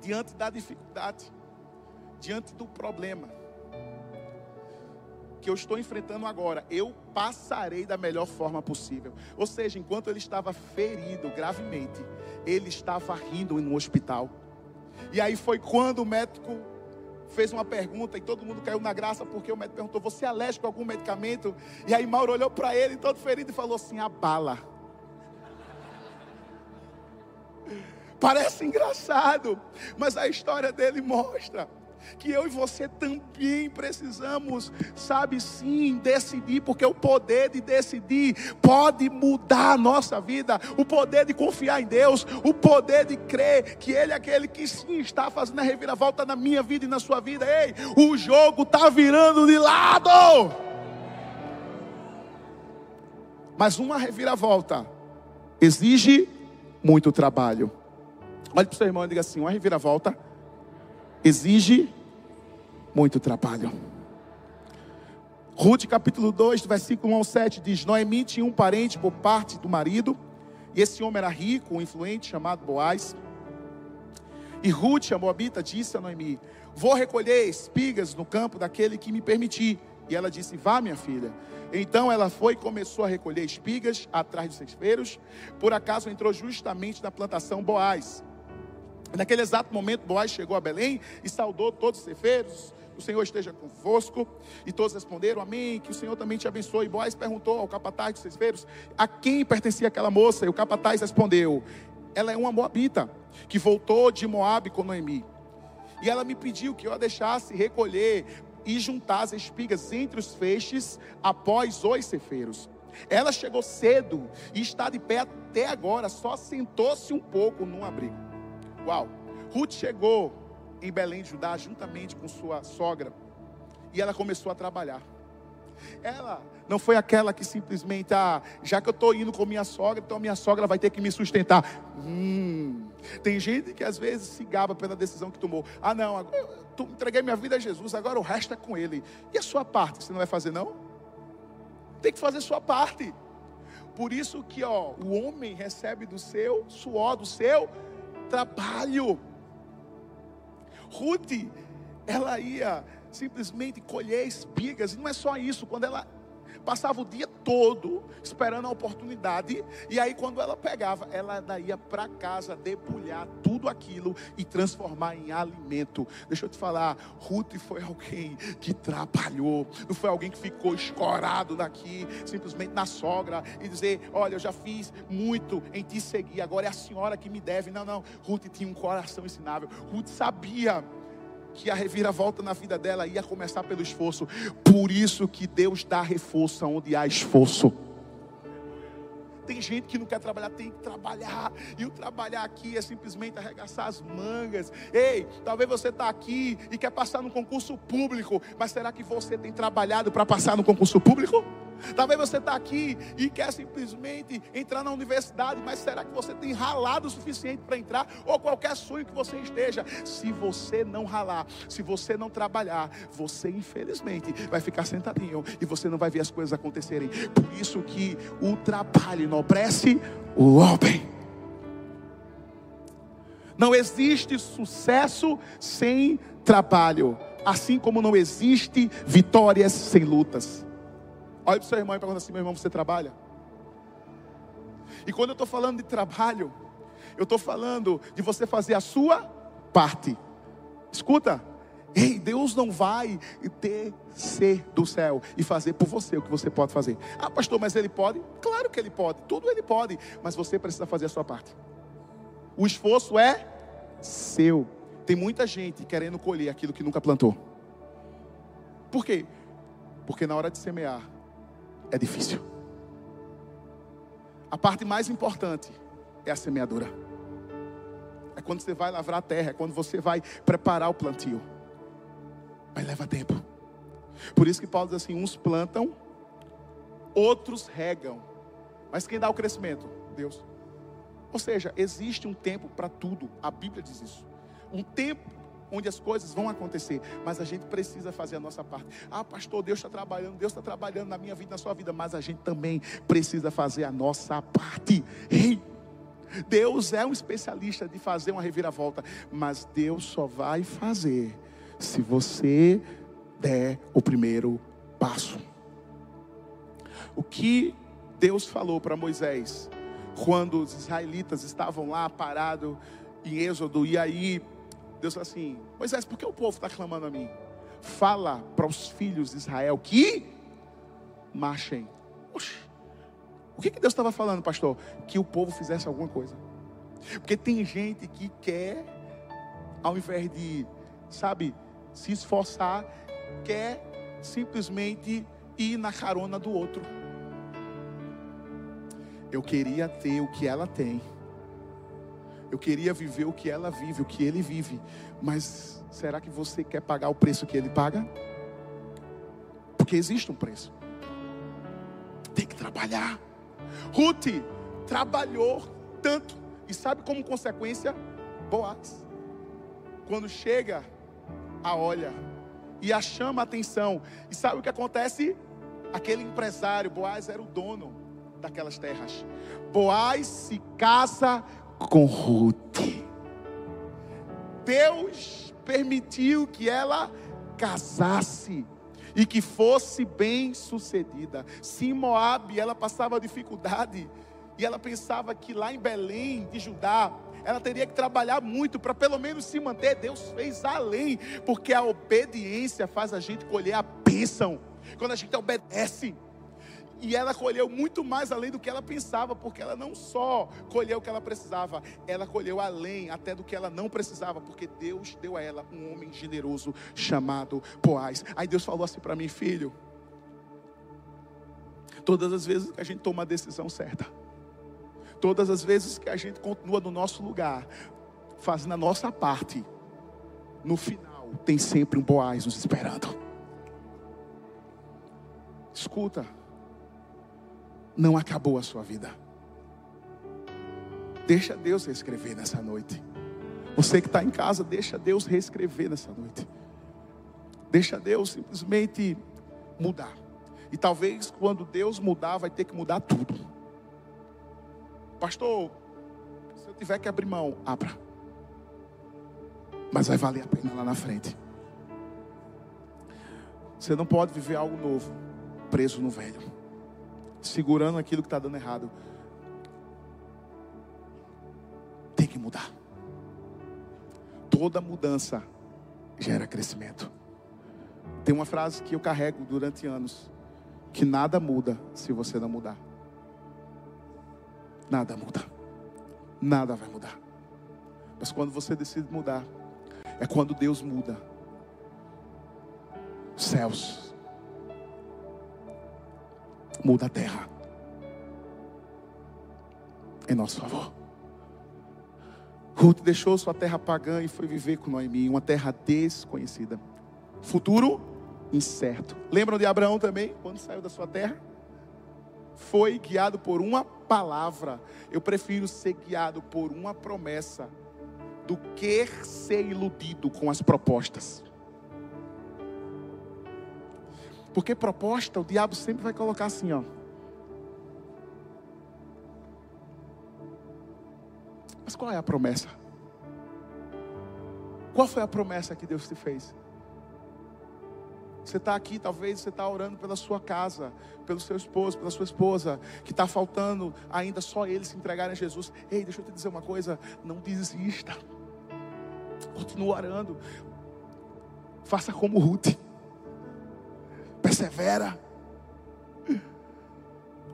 diante da dificuldade, diante do problema que eu estou enfrentando agora, eu passarei da melhor forma possível. Ou seja, enquanto ele estava ferido gravemente, ele estava rindo no hospital. E aí foi quando o médico fez uma pergunta e todo mundo caiu na graça porque o médico perguntou: Você é alérgico a algum medicamento? E aí Mauro olhou para ele, todo ferido, e falou assim: A bala. Parece engraçado, mas a história dele mostra que eu e você também precisamos, sabe, sim, decidir, porque o poder de decidir pode mudar a nossa vida, o poder de confiar em Deus, o poder de crer que Ele é aquele que sim está fazendo a reviravolta na minha vida e na sua vida. Ei, o jogo está virando de lado. Mas uma reviravolta exige muito trabalho. Olhe para o seu irmão e diga assim: uma reviravolta exige muito trabalho. Ruth capítulo 2, versículo 1 ao 7 diz: Noemi tinha um parente por parte do marido, e esse homem era rico, um influente chamado Boaz. E Ruth, a moabita, disse a Noemi: Vou recolher espigas no campo daquele que me permitir. E ela disse: Vá, minha filha. Então ela foi e começou a recolher espigas atrás dos cesfeiros. Por acaso entrou justamente na plantação Boaz. Naquele exato momento, Boaz chegou a Belém e saudou todos os cefeiros. O Senhor esteja convosco. E todos responderam, Amém. Que o Senhor também te abençoe. E Boaz perguntou ao capataz dos cefeiros a quem pertencia aquela moça. E o capataz respondeu: Ela é uma moabita que voltou de Moabe com Noemi. E ela me pediu que eu a deixasse recolher e juntar as espigas entre os feixes após os cefeiros. Ela chegou cedo e está de pé até agora, só sentou-se um pouco num abrigo. Uau! Ruth chegou em Belém Judá juntamente com sua sogra e ela começou a trabalhar. Ela não foi aquela que simplesmente, ah, já que eu estou indo com minha sogra, então minha sogra vai ter que me sustentar. Hum, tem gente que às vezes se gaba pela decisão que tomou. Ah, não, agora, eu entreguei minha vida a Jesus, agora o resto é com Ele. E a sua parte, você não vai fazer não? Tem que fazer sua parte. Por isso que ó, o homem recebe do seu suor, do seu trabalho. Ruth, ela ia simplesmente colher espigas, e não é só isso, quando ela passava o dia todo esperando a oportunidade, e aí quando ela pegava, ela ia para casa debulhar tudo aquilo e transformar em alimento. Deixa eu te falar, Ruth foi alguém que trabalhou, não foi alguém que ficou escorado daqui, simplesmente na sogra e dizer: Olha, eu já fiz muito em te seguir, agora é a senhora que me deve. Não, não, Ruth tinha um coração ensinável, Ruth sabia que a reviravolta na vida dela ia começar pelo esforço. Por isso que Deus dá reforço onde há esforço. Tem gente que não quer trabalhar, tem que trabalhar. E o trabalhar aqui é simplesmente arregaçar as mangas. Ei, talvez você está aqui e quer passar no concurso público, mas será que você tem trabalhado para passar no concurso público? Talvez você está aqui e quer simplesmente entrar na universidade, mas será que você tem ralado o suficiente para entrar? Ou qualquer sonho que você esteja, se você não ralar, se você não trabalhar, você infelizmente vai ficar sentadinho e você não vai ver as coisas acontecerem. Por isso que o trabalho enobrece o homem. Não existe sucesso sem trabalho, assim como não existe vitórias sem lutas. Olha para o seu irmão e pergunta assim: meu irmão, você trabalha? E quando eu estou falando de trabalho, eu estou falando de você fazer a sua parte. Escuta, ei, Deus não vai descer do céu e fazer por você o que você pode fazer. Ah, pastor, mas ele pode? Claro que ele pode, tudo ele pode, mas você precisa fazer a sua parte. O esforço é seu. Tem muita gente querendo colher aquilo que nunca plantou. Por quê? Porque na hora de semear, é difícil. A parte mais importante é a semeadura. É quando você vai lavrar a terra, é quando você vai preparar o plantio. Mas leva tempo. Por isso que Paulo diz assim: uns plantam, outros regam. Mas quem dá o crescimento? Deus. Ou seja, existe um tempo para tudo. A Bíblia diz isso. Um tempo onde as coisas vão acontecer, mas a gente precisa fazer a nossa parte. Ah, pastor, Deus está trabalhando, Deus está trabalhando na minha vida, na sua vida, mas a gente também precisa fazer a nossa parte. Ei, Deus é um especialista de fazer uma reviravolta, mas Deus só vai fazer se você der o primeiro passo. O que Deus falou para Moisés quando os israelitas estavam lá parados em Êxodo, e aí Deus falou assim: Moisés, por que o povo está clamando a mim? Fala para os filhos de Israel que marchem. Oxi. O que, que Deus estava falando, pastor? Que o povo fizesse alguma coisa. Porque tem gente que quer, ao invés de, sabe, se esforçar, quer simplesmente ir na carona do outro. Eu queria ter o que ela tem. Eu queria viver o que ela vive, o que ele vive. Mas será que você quer pagar o preço que ele paga? Porque existe um preço. Tem que trabalhar. Ruth trabalhou tanto. E sabe como consequência? Boaz. Quando chega, a olha e a chama a atenção. E sabe o que acontece? Aquele empresário, Boaz era o dono daquelas terras. Boaz se casa com Ruth. Deus permitiu que ela casasse e que fosse bem sucedida. Se em Moab ela passava dificuldade e ela pensava que lá em Belém de Judá ela teria que trabalhar muito para pelo menos se manter. Deus fez além, porque a obediência faz a gente colher a bênção. Quando a gente obedece, e ela colheu muito mais além do que ela pensava, porque ela não só colheu o que ela precisava, ela colheu além até do que ela não precisava, porque Deus deu a ela um homem generoso chamado Boaz. Aí Deus falou assim para mim, filho, todas as vezes que a gente toma a decisão certa, todas as vezes que a gente continua no nosso lugar, fazendo a nossa parte, no final tem sempre um Boaz nos esperando. Escuta não acabou a sua vida. Deixa Deus reescrever nessa noite. Você que está em casa, deixa Deus reescrever nessa noite. Deixa Deus simplesmente mudar. E talvez quando Deus mudar, vai ter que mudar tudo. Pastor, se eu tiver que abrir mão, abra. Mas vai valer a pena lá na frente. Você não pode viver algo novo preso no velho segurando aquilo que está dando errado. Tem que mudar. Toda mudança gera crescimento. Tem uma frase que eu carrego durante anos: que nada muda se você não mudar. Nada muda. Nada vai mudar. Mas quando você decide mudar, é quando Deus muda. Céus muda a terra em nosso favor. Ruth deixou sua terra pagã e foi viver com Noemi, uma terra desconhecida. Futuro incerto. Lembram de Abraão também, quando saiu da sua terra? Foi guiado por uma palavra. Eu prefiro ser guiado por uma promessa do que ser iludido com as propostas. Porque proposta, o diabo sempre vai colocar assim, ó. Mas qual é a promessa? Qual foi a promessa que Deus te fez? Você está aqui, talvez você está orando pela sua casa, pelo seu esposo, pela sua esposa, que está faltando ainda só eles se entregarem a Jesus. Ei, deixa eu te dizer uma coisa: não desista. Continua orando. Faça como Ruth persevera.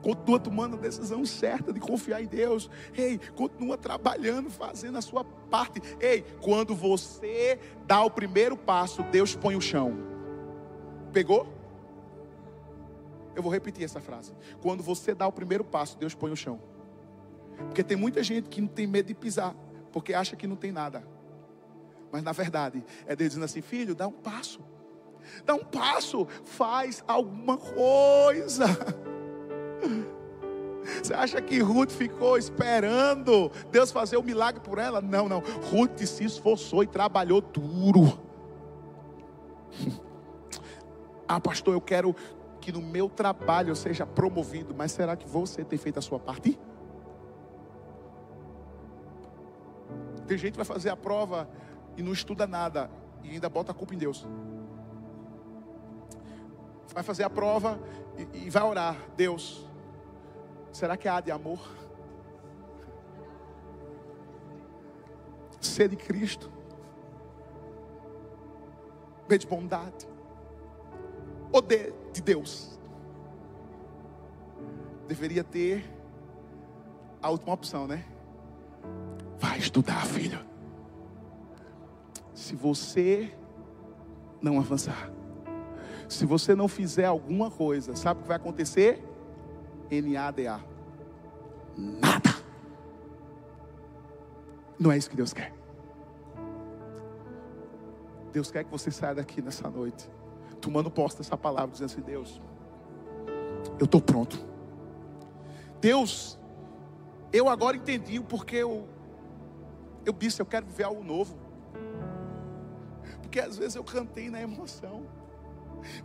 Continua tomando a decisão certa de confiar em Deus. Ei, continua trabalhando, fazendo a sua parte. Ei, quando você dá o primeiro passo, Deus põe o chão. Pegou? Eu vou repetir essa frase. Quando você dá o primeiro passo, Deus põe o chão. Porque tem muita gente que não tem medo de pisar, porque acha que não tem nada. Mas na verdade, é Deus dizendo assim: filho, dá um passo. Dá um passo, faz alguma coisa. Você acha que Ruth ficou esperando Deus fazer o um milagre por ela? Não, não. Ruth se esforçou e trabalhou duro. Ah, pastor, eu quero que no meu trabalho eu seja promovido, mas será que você tem feito a sua parte? Tem gente que vai fazer a prova e não estuda nada e ainda bota a culpa em Deus. Vai fazer a prova e, e vai orar. Deus, será que há de amor? Ser de Cristo. B de bondade. Ou de, de Deus. Deveria ter a última opção, né? Vai estudar, filho. Se você não avançar, se você não fizer alguma coisa, sabe o que vai acontecer? N-A-D-A. Nada. Não é isso que Deus quer. Deus quer que você saia daqui nessa noite, tomando posse dessa palavra, dizendo assim: Deus, eu estou pronto. Deus, eu agora entendi o porquê eu eu disse, eu quero viver algo novo. Porque às vezes eu cantei na emoção.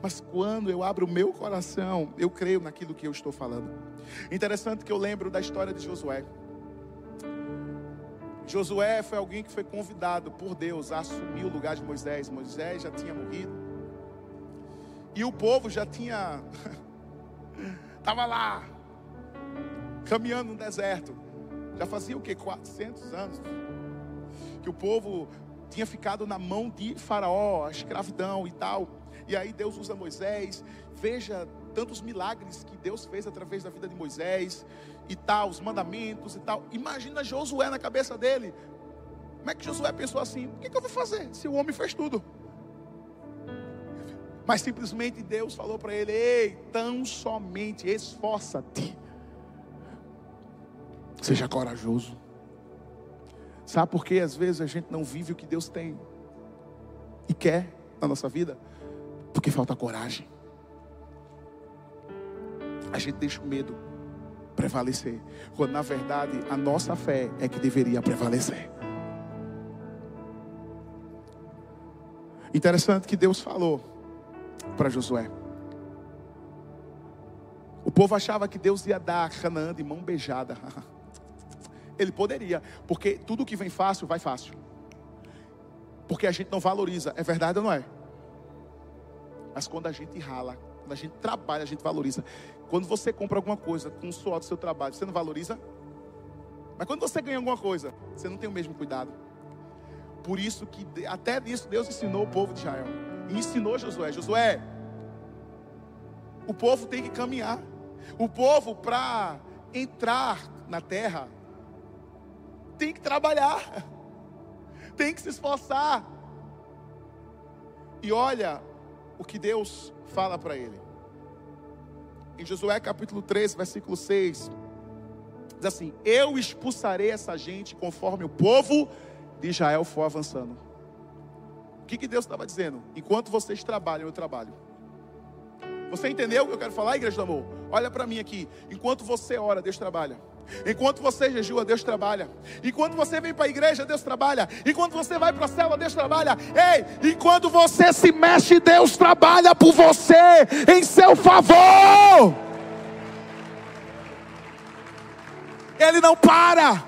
Mas quando eu abro o meu coração, eu creio naquilo que eu estou falando. Interessante que eu lembro da história de Josué. Josué foi alguém que foi convidado por Deus a assumir o lugar de Moisés. Moisés já tinha morrido. E o povo já tinha. Estava lá, caminhando no deserto. Já fazia o que? 400 anos que o povo tinha ficado na mão de Faraó, a escravidão e tal. E aí Deus usa Moisés. Veja tantos milagres que Deus fez através da vida de Moisés e tal, os mandamentos e tal. Imagina Josué na cabeça dele. Como é que Josué pensou assim? O que, que eu vou fazer se o homem fez tudo? Mas simplesmente Deus falou para ele: Ei, tão somente esforça-te. Seja corajoso. Sabe por que às vezes a gente não vive o que Deus tem e quer na nossa vida? Porque falta coragem. A gente deixa o medo prevalecer, quando na verdade a nossa fé é que deveria prevalecer. Interessante que Deus falou para Josué. O povo achava que Deus ia dar Canaã de mão beijada. Ele poderia, porque tudo que vem fácil, vai fácil. Porque a gente não valoriza, é verdade ou não é? Mas quando a gente rala, quando a gente trabalha, a gente valoriza. Quando você compra alguma coisa com o suor do seu trabalho, você não valoriza? Mas quando você ganha alguma coisa, você não tem o mesmo cuidado. Por isso que até nisso Deus ensinou o povo de Israel. E ensinou Josué. Josué, o povo tem que caminhar. O povo, para entrar na terra, tem que trabalhar, tem que se esforçar. E olha o que Deus fala para ele. Em Josué capítulo 3, versículo 6, diz assim: Eu expulsarei essa gente conforme o povo de Israel for avançando. O que, que Deus estava dizendo? Enquanto vocês trabalham, eu trabalho. Você entendeu o que eu quero falar, igreja do amor? Olha para mim aqui. Enquanto você ora, Deus trabalha. Enquanto você jejua, Deus trabalha. Enquanto você vem para a igreja, Deus trabalha. Enquanto você vai para a célula, Deus trabalha. Ei, enquanto você se mexe, Deus trabalha por você em seu favor. Ele não para.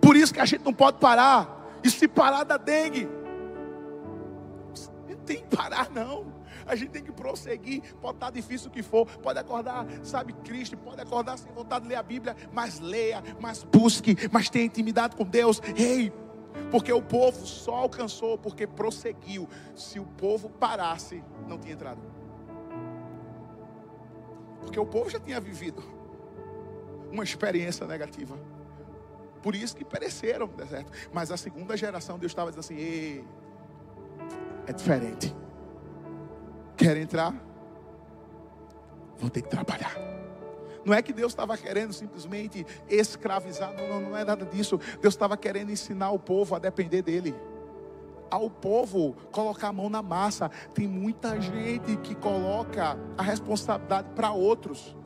Por isso que a gente não pode parar. E se parar da dengue, não tem que parar não. A gente tem que prosseguir. Pode estar difícil o que for. Pode acordar, sabe, Cristo. Pode acordar sem vontade de ler a Bíblia. Mas leia, mas busque, mas tenha intimidade com Deus. Ei, porque o povo só alcançou porque prosseguiu. Se o povo parasse, não tinha entrado. Porque o povo já tinha vivido uma experiência negativa. Por isso que pereceram no deserto. Mas a segunda geração, Deus estava dizendo assim: Ei, é diferente. Quer entrar? Vão ter que trabalhar. Não é que Deus estava querendo simplesmente escravizar, não, não, não é nada disso. Deus estava querendo ensinar o povo a depender dele. Ao povo colocar a mão na massa. Tem muita gente que coloca a responsabilidade para outros.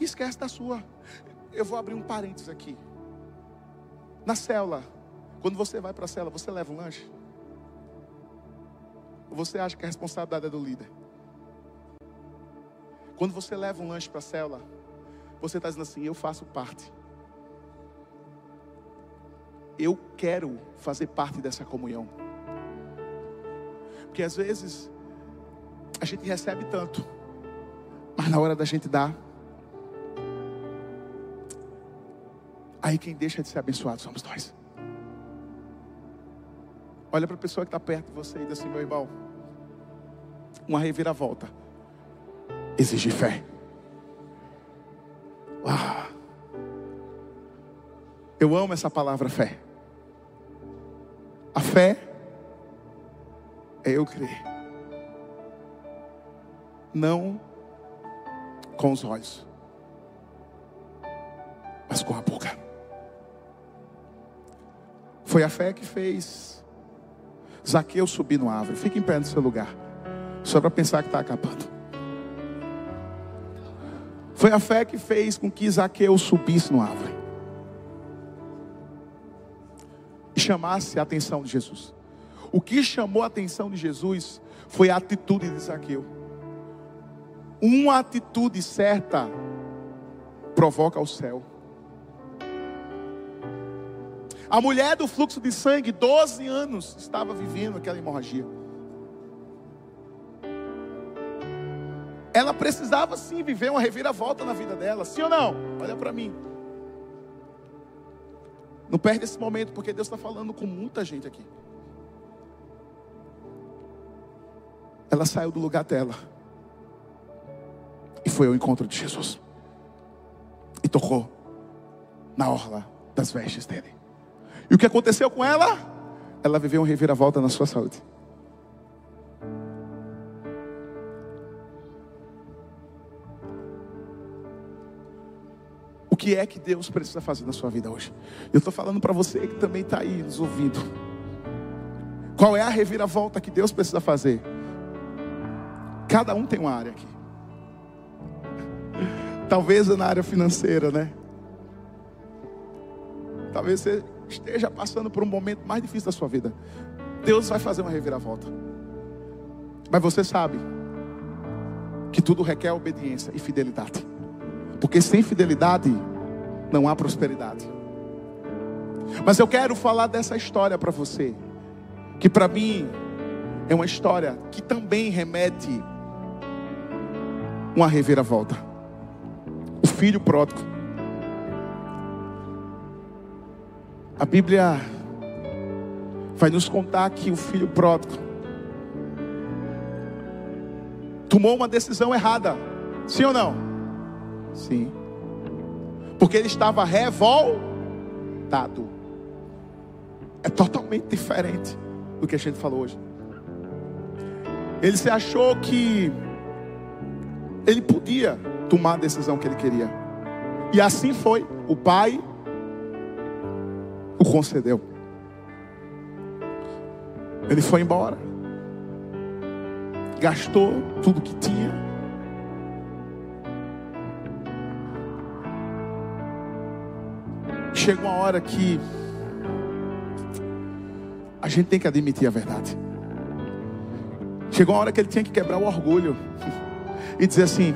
esquece da sua. Eu vou abrir um parênteses aqui. Na célula, quando você vai para a célula, você leva um lanche? Ou você acha que a responsabilidade é do líder? Quando você leva um lanche para a célula, você está dizendo assim: eu faço parte. Eu quero fazer parte dessa comunhão. Porque às vezes a gente recebe tanto, mas na hora da gente dar, aí quem deixa de ser abençoado somos nós. Olha para a pessoa que está perto de você e diz assim, meu irmão, uma reviravolta exige fé. Uau. Eu amo essa palavra fé. A fé é eu crer. Não com os olhos, mas com a boca. Foi a fé que fez Zaqueu subir no árvore. Fique em pé no seu lugar. Só para pensar que está acabando. Foi a fé que fez com que Zaqueu subisse no árvore. E chamasse a atenção de Jesus. O que chamou a atenção de Jesus foi a atitude de Zaqueu. Uma atitude certa provoca o céu. A mulher do fluxo de sangue, 12 anos, estava vivendo aquela hemorragia. Ela precisava sim viver uma reviravolta na vida dela, sim ou não? Olha para mim. Não perde esse momento, porque Deus está falando com muita gente aqui. Ela saiu do lugar dela e foi ao encontro de Jesus e tocou na orla das vestes dele. E o que aconteceu com ela? Ela viveu uma reviravolta na sua saúde. O que é que Deus precisa fazer na sua vida hoje? Eu estou falando para você que também está aí nos ouvindo. Qual é a reviravolta que Deus precisa fazer? Cada um tem uma área aqui. Talvez na área financeira, né? Talvez você esteja passando por um momento mais difícil da sua vida, Deus vai fazer uma reviravolta. Mas você sabe que tudo requer obediência e fidelidade. Porque sem fidelidade não há prosperidade. Mas eu quero falar dessa história para você, que para mim é uma história que também remete uma reviravolta. O filho pródigo. A Bíblia vai nos contar que o filho pródigo tomou uma decisão errada. Sim ou não? Sim. Porque ele estava revoltado. É totalmente diferente do que a gente falou hoje. Ele se achou que ele podia tomar a decisão que ele queria. E assim foi. O pai o concedeu. Ele foi embora, gastou tudo que tinha. Chega uma hora que a gente tem que admitir a verdade. Chegou uma hora que ele tinha que quebrar o orgulho e dizer assim: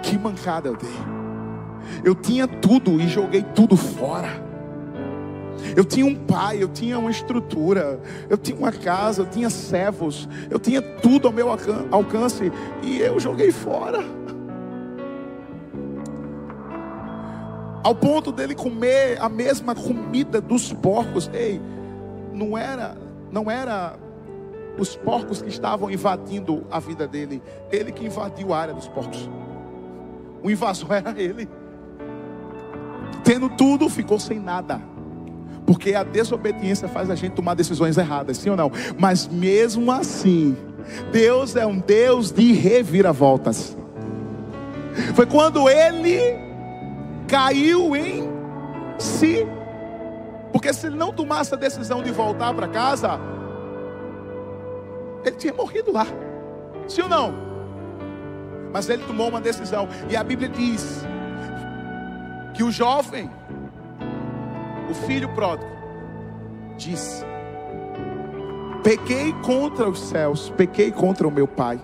que mancada eu dei. Eu tinha tudo e joguei tudo fora. Eu tinha um pai, eu tinha uma estrutura, eu tinha uma casa, eu tinha servos, eu tinha tudo ao meu alcance e eu joguei fora. Ao ponto dele comer a mesma comida dos porcos. Ei, não era, não era os porcos que estavam invadindo a vida dele, ele que invadiu a área dos porcos. O invasor era ele. Tendo tudo, ficou sem nada. Porque a desobediência faz a gente tomar decisões erradas, sim ou não? Mas mesmo assim, Deus é um Deus de reviravoltas. Foi quando ele caiu em si. Porque se ele não tomasse a decisão de voltar para casa, ele tinha morrido lá. Sim ou não? Mas ele tomou uma decisão. E a Bíblia diz que o jovem, o filho pródigo, disse: Pequei contra os céus, pequei contra o meu pai.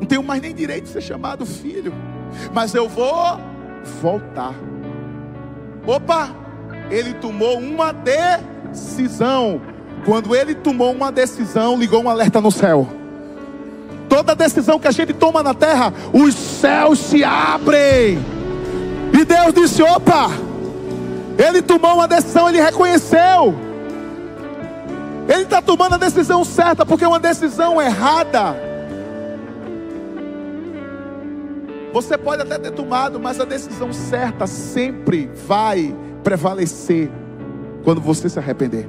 Não tenho mais nem direito de ser chamado filho, mas eu vou voltar. Opa, ele tomou uma decisão. Quando ele tomou uma decisão, ligou um alerta no céu. Toda decisão que a gente toma na terra, os céus se abrem. E Deus disse: opa, ele tomou uma decisão, ele reconheceu. Ele está tomando a decisão certa, porque uma decisão errada. Você pode até ter tomado, mas a decisão certa sempre vai prevalecer quando você se arrepender.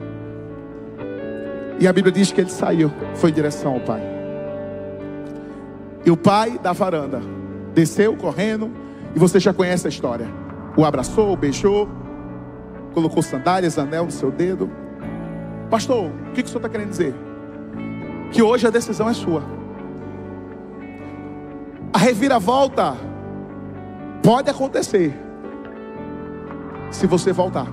E a Bíblia diz que ele saiu, foi em direção ao Pai. E o pai da varanda desceu correndo, e você já conhece a história. O abraçou, o beijou, colocou sandálias, anel no seu dedo. Pastor, o que, que o senhor está querendo dizer? Que hoje a decisão é sua. A reviravolta pode acontecer se você voltar.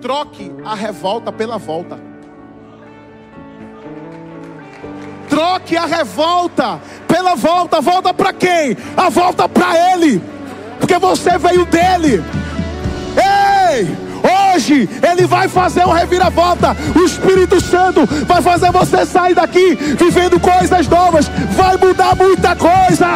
Troque a revolta pela volta. Troque a revolta pela volta. Volta para quem? A volta para Ele, porque você veio dele. Ei! Hoje Ele vai fazer uma reviravolta. O Espírito Santo vai fazer você sair daqui vivendo coisas novas. Vai mudar muita coisa.